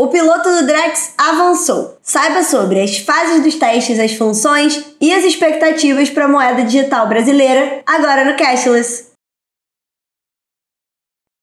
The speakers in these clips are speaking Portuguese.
O piloto do Drex avançou. Saiba sobre as fases dos testes, as funções e as expectativas para a moeda digital brasileira agora no Cashless.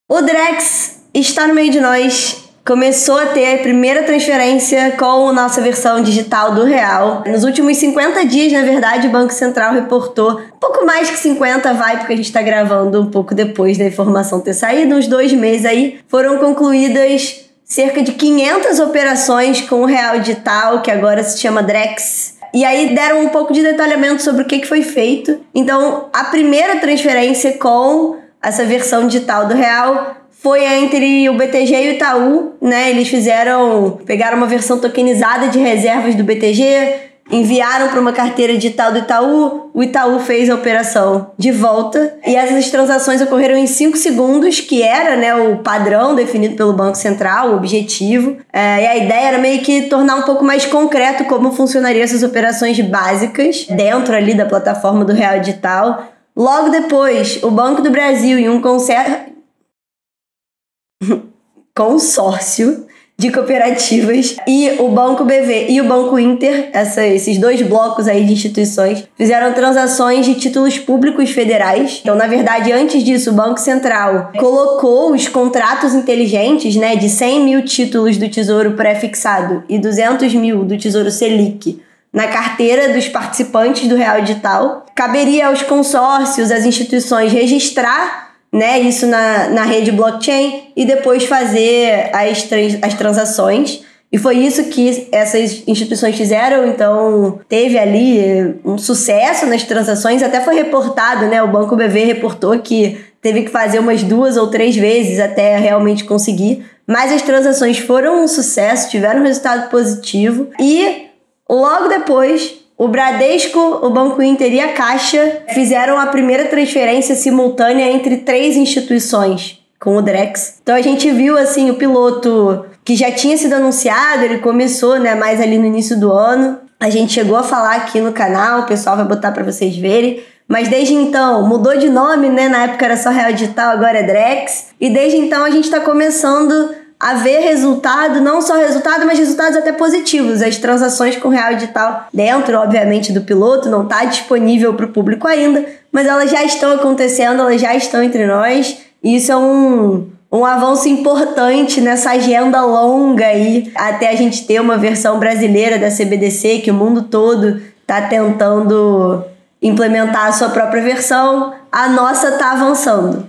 O Drex está no meio de nós. Começou a ter a primeira transferência com a nossa versão digital do real. Nos últimos 50 dias, na verdade, o Banco Central reportou um pouco mais que 50, vai, porque a gente está gravando um pouco depois da informação ter saído, uns dois meses aí, foram concluídas cerca de 500 operações com o real digital, que agora se chama Drex. E aí deram um pouco de detalhamento sobre o que, que foi feito. Então, a primeira transferência com essa versão digital do real foi entre o BTG e o Itaú, né? Eles fizeram, pegaram uma versão tokenizada de reservas do BTG, enviaram para uma carteira digital do Itaú, o Itaú fez a operação de volta e essas transações ocorreram em 5 segundos, que era né, o padrão definido pelo Banco Central, o objetivo. É, e a ideia era meio que tornar um pouco mais concreto como funcionariam essas operações básicas dentro ali da plataforma do Real Digital. Logo depois, o Banco do Brasil e um consórcio de cooperativas e o Banco BV e o Banco Inter, essa, esses dois blocos aí de instituições, fizeram transações de títulos públicos federais. Então, na verdade, antes disso, o Banco Central colocou os contratos inteligentes, né, de 100 mil títulos do Tesouro pré-fixado e 200 mil do Tesouro Selic na carteira dos participantes do Real Digital. Caberia aos consórcios, às instituições registrar né, isso na, na rede blockchain e depois fazer as, trans, as transações. E foi isso que essas instituições fizeram, então teve ali um sucesso nas transações, até foi reportado, né? O Banco BV reportou que teve que fazer umas duas ou três vezes até realmente conseguir. Mas as transações foram um sucesso, tiveram um resultado positivo e logo depois o Bradesco, o Banco Inter e a Caixa fizeram a primeira transferência simultânea entre três instituições com o Drex. Então a gente viu assim o piloto que já tinha sido anunciado, ele começou, né, mais ali no início do ano. A gente chegou a falar aqui no canal, o pessoal vai botar para vocês verem. Mas desde então mudou de nome, né? Na época era só Real Digital, agora é Drex. E desde então a gente está começando haver resultado, não só resultado, mas resultados até positivos. As transações com real digital dentro, obviamente, do piloto, não está disponível para o público ainda, mas elas já estão acontecendo, elas já estão entre nós. Isso é um, um avanço importante nessa agenda longa aí, até a gente ter uma versão brasileira da CBDC, que o mundo todo está tentando implementar a sua própria versão. A nossa está avançando.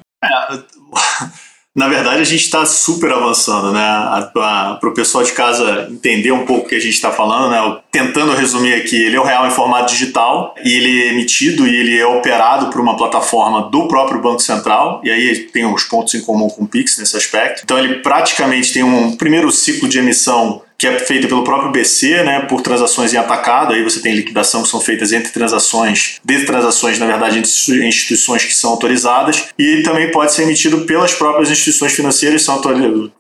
Na verdade, a gente está super avançando, né? Para o pessoal de casa entender um pouco o que a gente está falando, né? Tentando resumir aqui, ele é o real em formato digital e ele é emitido e ele é operado por uma plataforma do próprio Banco Central, e aí tem uns pontos em comum com o Pix nesse aspecto. Então, ele praticamente tem um primeiro ciclo de emissão que é feita pelo próprio BC, né, por transações em atacado, aí você tem liquidação que são feitas entre transações, de transações, na verdade, entre instituições que são autorizadas, e também pode ser emitido pelas próprias instituições financeiras que são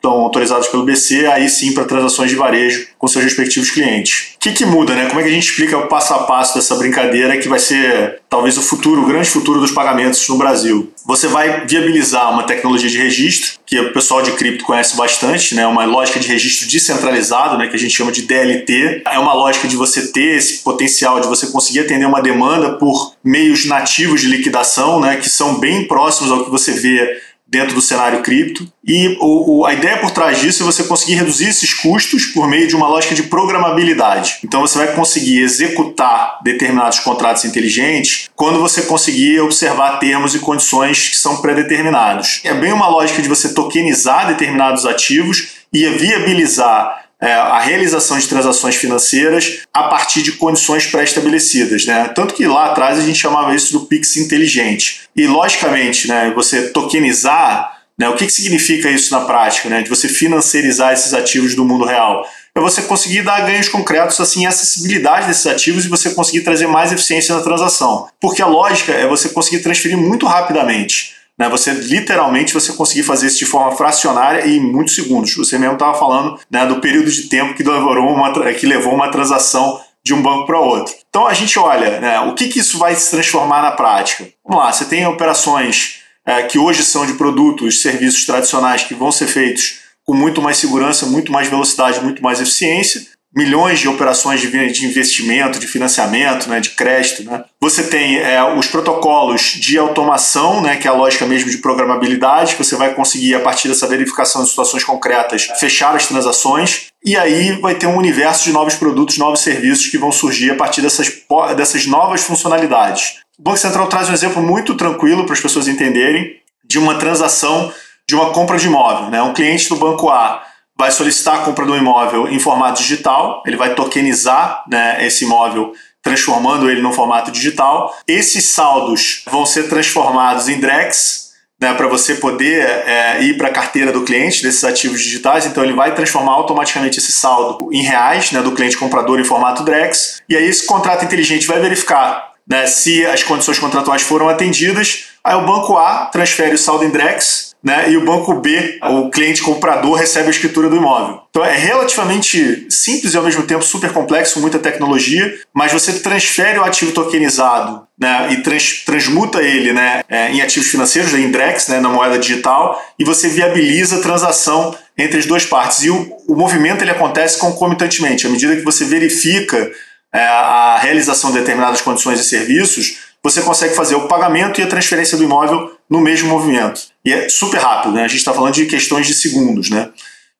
autorizadas pelo BC, aí sim para transações de varejo com seus respectivos clientes. O que, que muda, né? Como é que a gente explica o passo a passo dessa brincadeira que vai ser talvez o futuro, o grande futuro dos pagamentos no Brasil? Você vai viabilizar uma tecnologia de registro, que o pessoal de cripto conhece bastante, né? Uma lógica de registro descentralizado, né? Que a gente chama de DLT. É uma lógica de você ter esse potencial de você conseguir atender uma demanda por meios nativos de liquidação, né? Que são bem próximos ao que você vê dentro do cenário cripto. E o, o, a ideia por trás disso é você conseguir reduzir esses custos por meio de uma lógica de programabilidade. Então você vai conseguir executar determinados contratos inteligentes quando você conseguir observar termos e condições que são pré-determinados. É bem uma lógica de você tokenizar determinados ativos e viabilizar é, a realização de transações financeiras a partir de condições pré-estabelecidas. Né? Tanto que lá atrás a gente chamava isso do Pix inteligente. E, logicamente, né, você tokenizar, né, o que, que significa isso na prática? Né? De você financiarizar esses ativos do mundo real. É você conseguir dar ganhos concretos, assim, acessibilidade desses ativos e você conseguir trazer mais eficiência na transação. Porque a lógica é você conseguir transferir muito rapidamente. Né? Você literalmente você conseguir fazer isso de forma fracionária e em muitos segundos. Você mesmo estava falando né, do período de tempo que levou uma, que levou uma transação de um banco para outro. Então a gente olha né, o que, que isso vai se transformar na prática. Vamos lá, você tem operações é, que hoje são de produtos, serviços tradicionais que vão ser feitos com muito mais segurança, muito mais velocidade, muito mais eficiência milhões de operações de investimento, de financiamento, né, de crédito. Né. Você tem é, os protocolos de automação, né, que é a lógica mesmo de programabilidade, que você vai conseguir, a partir dessa verificação de situações concretas, fechar as transações. E aí vai ter um universo de novos produtos, novos serviços que vão surgir a partir dessas, dessas novas funcionalidades. O Banco Central traz um exemplo muito tranquilo para as pessoas entenderem de uma transação de uma compra de imóvel. Né? Um cliente do Banco A vai solicitar a compra do imóvel em formato digital, ele vai tokenizar né, esse imóvel transformando ele no formato digital. Esses saldos vão ser transformados em DREX, né, para você poder é, ir para a carteira do cliente desses ativos digitais. Então ele vai transformar automaticamente esse saldo em reais né, do cliente comprador em formato DREX. E aí esse contrato inteligente vai verificar né, se as condições contratuais foram atendidas. Aí o banco A transfere o saldo em DREX né? E o banco B, o cliente comprador, recebe a escritura do imóvel. Então é relativamente simples e ao mesmo tempo super complexo, muita tecnologia, mas você transfere o ativo tokenizado né, e trans, transmuta ele né, é, em ativos financeiros, em DREX, né, na moeda digital, e você viabiliza a transação entre as duas partes. E o, o movimento ele acontece concomitantemente. À medida que você verifica é, a realização de determinadas condições e serviços, você consegue fazer o pagamento e a transferência do imóvel no mesmo movimento. E é super rápido, né? A gente está falando de questões de segundos, né?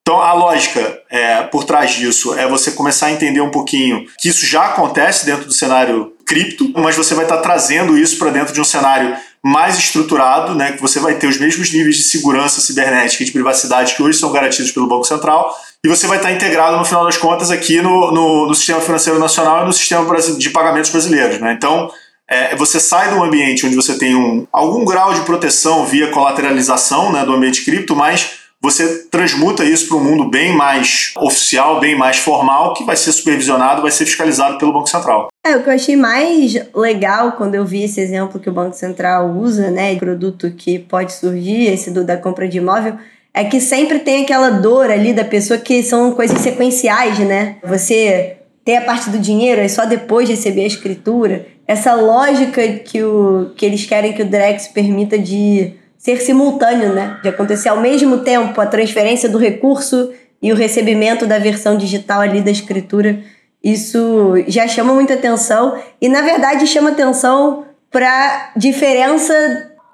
Então, a lógica é, por trás disso é você começar a entender um pouquinho que isso já acontece dentro do cenário cripto, mas você vai estar tá trazendo isso para dentro de um cenário mais estruturado, né, que você vai ter os mesmos níveis de segurança cibernética e de privacidade que hoje são garantidos pelo Banco Central, e você vai estar tá integrado, no final das contas, aqui no, no, no sistema financeiro nacional e no sistema de pagamentos brasileiros. Né? Então, é, você sai de um ambiente onde você tem um, algum grau de proteção via colateralização né, do ambiente cripto, mas você transmuta isso para um mundo bem mais oficial, bem mais formal, que vai ser supervisionado, vai ser fiscalizado pelo Banco Central. É, o que eu achei mais legal quando eu vi esse exemplo que o Banco Central usa, né, produto que pode surgir, esse do, da compra de imóvel, é que sempre tem aquela dor ali da pessoa que são coisas sequenciais, né? Você ter a parte do dinheiro e só depois receber a escritura. Essa lógica que, o, que eles querem que o Drex permita de ser simultâneo, né? De acontecer ao mesmo tempo a transferência do recurso e o recebimento da versão digital ali da escritura. Isso já chama muita atenção e, na verdade, chama atenção para diferença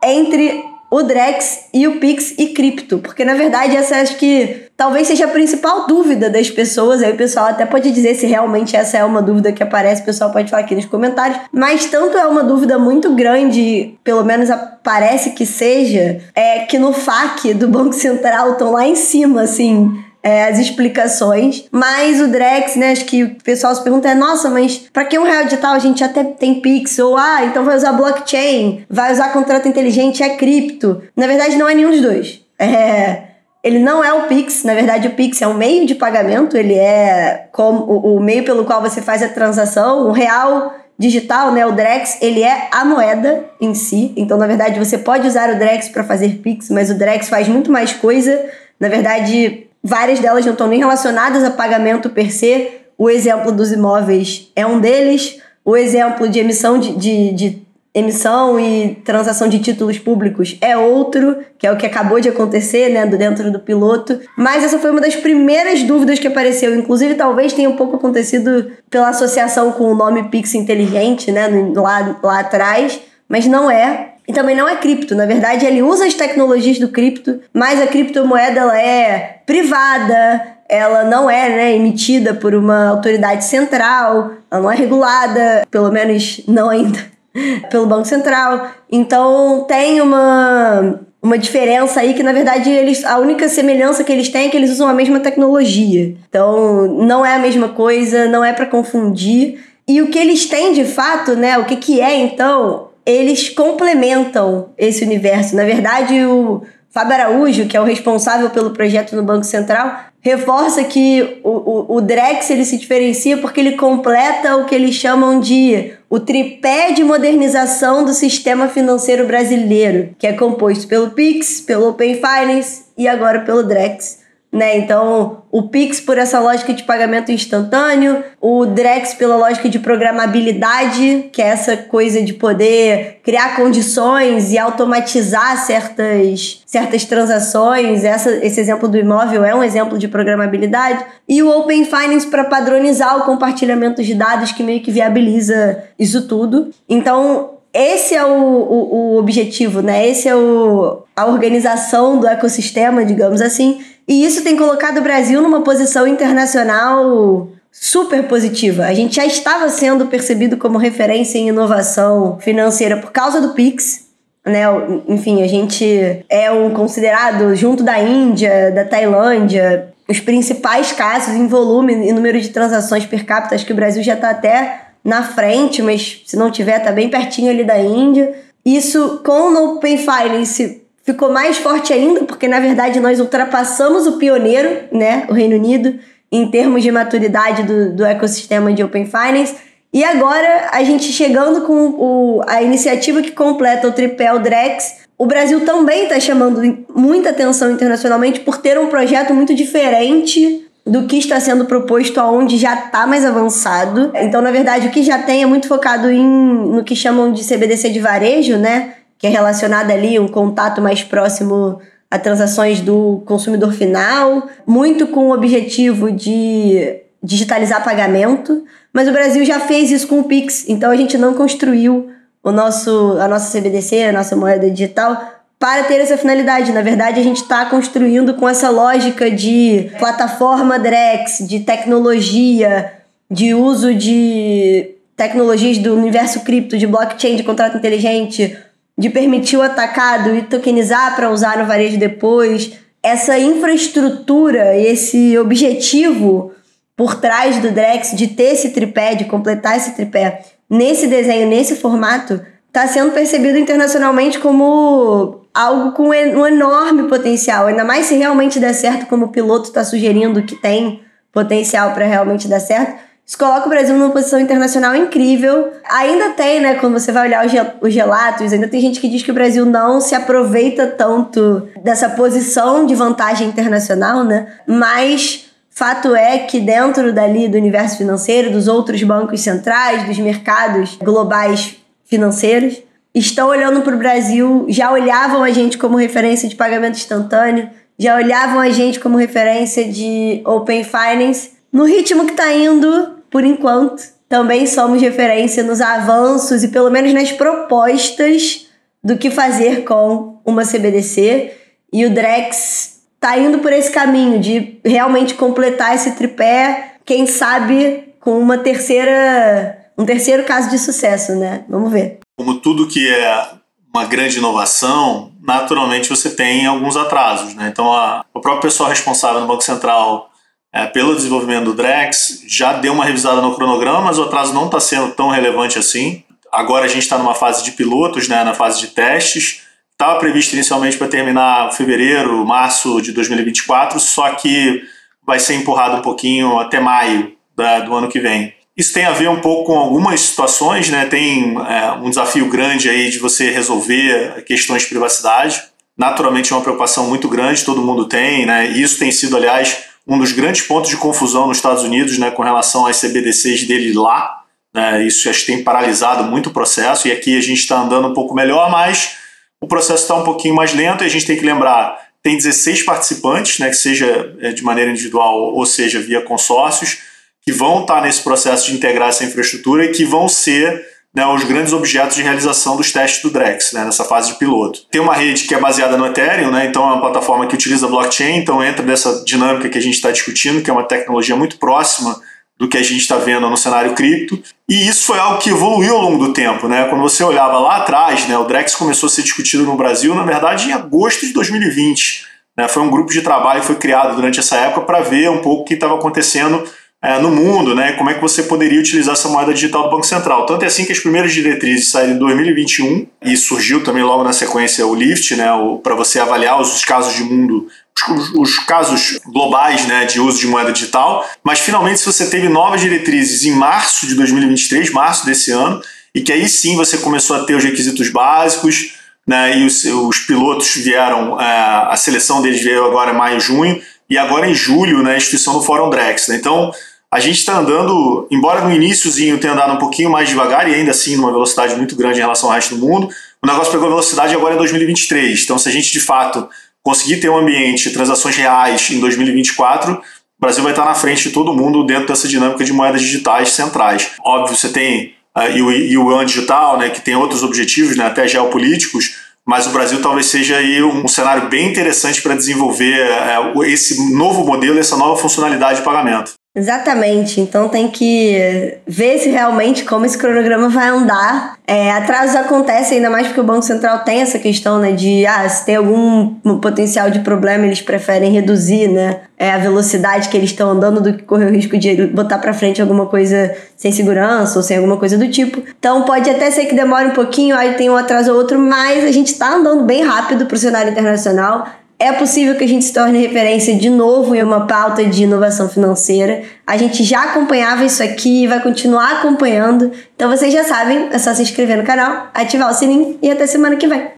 entre o Drex e o Pix e cripto, porque na verdade essa acho que talvez seja a principal dúvida das pessoas. Aí o pessoal até pode dizer se realmente essa é uma dúvida que aparece, o pessoal pode falar aqui nos comentários. Mas tanto é uma dúvida muito grande, pelo menos parece que seja, é que no FAQ do Banco Central estão lá em cima, assim é, as explicações. Mas o Drex, né, acho que o pessoal se pergunta é, nossa, mas para que um real digital a gente até tem Pix? Ou, ah, então vai usar blockchain, vai usar contrato inteligente, é cripto. Na verdade, não é nenhum dos dois. É... Ele não é o Pix, na verdade o Pix é um meio de pagamento, ele é como o, o meio pelo qual você faz a transação, o real digital, né, o Drex, ele é a moeda em si. Então, na verdade, você pode usar o Drex para fazer Pix, mas o Drex faz muito mais coisa. Na verdade, Várias delas não estão nem relacionadas a pagamento per se. O exemplo dos imóveis é um deles. O exemplo de emissão de, de, de emissão e transação de títulos públicos é outro, que é o que acabou de acontecer, né, dentro do piloto. Mas essa foi uma das primeiras dúvidas que apareceu, inclusive talvez tenha um pouco acontecido pela associação com o nome Pix Inteligente, né, lá, lá atrás, mas não é. E também não é cripto. Na verdade, ele usa as tecnologias do cripto, mas a criptomoeda ela é privada, ela não é né, emitida por uma autoridade central, ela não é regulada, pelo menos não ainda, pelo Banco Central. Então tem uma, uma diferença aí que, na verdade, eles, a única semelhança que eles têm é que eles usam a mesma tecnologia. Então não é a mesma coisa, não é para confundir. E o que eles têm de fato, né? O que, que é então? eles complementam esse universo. Na verdade, o Fábio Araújo, que é o responsável pelo projeto no Banco Central, reforça que o, o, o Drex ele se diferencia porque ele completa o que eles chamam de o tripé de modernização do sistema financeiro brasileiro, que é composto pelo Pix, pelo Open Finance e agora pelo Drex. Né? Então, o Pix por essa lógica de pagamento instantâneo, o Drex pela lógica de programabilidade, que é essa coisa de poder criar condições e automatizar certas, certas transações. Essa, esse exemplo do imóvel é um exemplo de programabilidade. E o Open Finance para padronizar o compartilhamento de dados, que meio que viabiliza isso tudo. Então, esse é o, o, o objetivo, né? Esse é o, a organização do ecossistema, digamos assim e isso tem colocado o Brasil numa posição internacional super positiva. A gente já estava sendo percebido como referência em inovação financeira por causa do Pix. Né? Enfim, a gente é um considerado, junto da Índia, da Tailândia, os principais casos em volume e número de transações per capita. Acho que o Brasil já está até na frente, mas se não tiver, está bem pertinho ali da Índia. Isso com o Open Finance ficou mais forte ainda, porque na verdade nós ultrapassamos o pioneiro, né, o Reino Unido, em termos de maturidade do, do ecossistema de Open Finance. E agora, a gente chegando com o, a iniciativa que completa o tripé o Drex, o Brasil também está chamando muita atenção internacionalmente por ter um projeto muito diferente do que está sendo proposto aonde já está mais avançado. Então, na verdade, o que já tem é muito focado em no que chamam de CBDC de varejo, né? Que é relacionada ali um contato mais próximo a transações do consumidor final, muito com o objetivo de digitalizar pagamento, mas o Brasil já fez isso com o Pix, então a gente não construiu o nosso, a nossa CBDC, a nossa moeda digital, para ter essa finalidade. Na verdade, a gente está construindo com essa lógica de plataforma Drex, de tecnologia, de uso de tecnologias do universo cripto, de blockchain, de contrato inteligente, de permitir o atacado e tokenizar para usar no varejo depois. Essa infraestrutura e esse objetivo por trás do Drex de ter esse tripé, de completar esse tripé nesse desenho, nesse formato, está sendo percebido internacionalmente como algo com um enorme potencial. Ainda mais se realmente der certo, como o piloto está sugerindo que tem potencial para realmente dar certo isso coloca o Brasil numa posição internacional incrível. Ainda tem, né, quando você vai olhar os relatos, ainda tem gente que diz que o Brasil não se aproveita tanto dessa posição de vantagem internacional, né? Mas fato é que dentro dali do universo financeiro, dos outros bancos centrais, dos mercados globais financeiros, estão olhando para o Brasil, já olhavam a gente como referência de pagamento instantâneo, já olhavam a gente como referência de Open Finance no ritmo que está indo, por enquanto, também somos referência nos avanços e pelo menos nas propostas do que fazer com uma CBDC. E o Drex está indo por esse caminho de realmente completar esse tripé, quem sabe com uma terceira, um terceiro caso de sucesso, né? Vamos ver. Como tudo que é uma grande inovação, naturalmente você tem alguns atrasos, né? Então a, o próprio pessoal responsável no Banco Central é, pelo desenvolvimento do Drex, já deu uma revisada no cronograma, mas o atraso não está sendo tão relevante assim. Agora a gente está numa fase de pilotos, né, na fase de testes. Estava previsto inicialmente para terminar fevereiro, março de 2024, só que vai ser empurrado um pouquinho até maio da, do ano que vem. Isso tem a ver um pouco com algumas situações, né? Tem é, um desafio grande aí de você resolver questões de privacidade. Naturalmente é uma preocupação muito grande, todo mundo tem, né? E isso tem sido, aliás, um dos grandes pontos de confusão nos Estados Unidos né, com relação às CBDCs dele lá. Né, isso que tem paralisado muito o processo, e aqui a gente está andando um pouco melhor, mas o processo está um pouquinho mais lento e a gente tem que lembrar: tem 16 participantes, né, que seja é, de maneira individual ou seja via consórcios, que vão estar tá nesse processo de integrar essa infraestrutura e que vão ser né, os grandes objetos de realização dos testes do Drex, né, nessa fase de piloto. Tem uma rede que é baseada no Ethereum, né, então é uma plataforma que utiliza blockchain, então entra nessa dinâmica que a gente está discutindo, que é uma tecnologia muito próxima do que a gente está vendo no cenário cripto. E isso foi algo que evoluiu ao longo do tempo. Né? Quando você olhava lá atrás, né, o Drex começou a ser discutido no Brasil, na verdade, em agosto de 2020. Né? Foi um grupo de trabalho que foi criado durante essa época para ver um pouco o que estava acontecendo é, no mundo, né? Como é que você poderia utilizar essa moeda digital do Banco Central. Tanto é assim que as primeiras diretrizes saíram em 2021 e surgiu também logo na sequência o LIFT, né? Para você avaliar os, casos de mundo os, os, casos globais né, de uso de moeda digital, mas finalmente você teve novas diretrizes em março de 2023, março desse ano, e que aí sim você começou a ter os requisitos básicos, né, e os, os pilotos vieram, é, a seleção deles veio agora em maio, junho, e agora em julho, né, a instituição do Fórum Drex. Né? Então, a gente está andando, embora no iníciozinho tenha andado um pouquinho mais devagar e ainda assim numa velocidade muito grande em relação ao resto do mundo, o negócio pegou velocidade agora em 2023. Então, se a gente de fato conseguir ter um ambiente transações reais em 2024, o Brasil vai estar na frente de todo mundo dentro dessa dinâmica de moedas digitais centrais. Óbvio, você tem uh, e o yuan digital, né, que tem outros objetivos, né, até geopolíticos, mas o Brasil talvez seja aí um cenário bem interessante para desenvolver uh, esse novo modelo, essa nova funcionalidade de pagamento. Exatamente. Então tem que ver se realmente como esse cronograma vai andar. É, atrasos acontecem, ainda mais porque o Banco Central tem essa questão, né? De ah, se tem algum potencial de problema, eles preferem reduzir, né? É, a velocidade que eles estão andando do que correr o risco de botar para frente alguma coisa sem segurança ou sem alguma coisa do tipo. Então pode até ser que demore um pouquinho, aí tem um atraso ou outro, mas a gente está andando bem rápido para o cenário internacional. É possível que a gente se torne referência de novo em uma pauta de inovação financeira. A gente já acompanhava isso aqui e vai continuar acompanhando. Então vocês já sabem, é só se inscrever no canal, ativar o sininho e até semana que vem.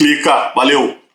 Clica, valeu!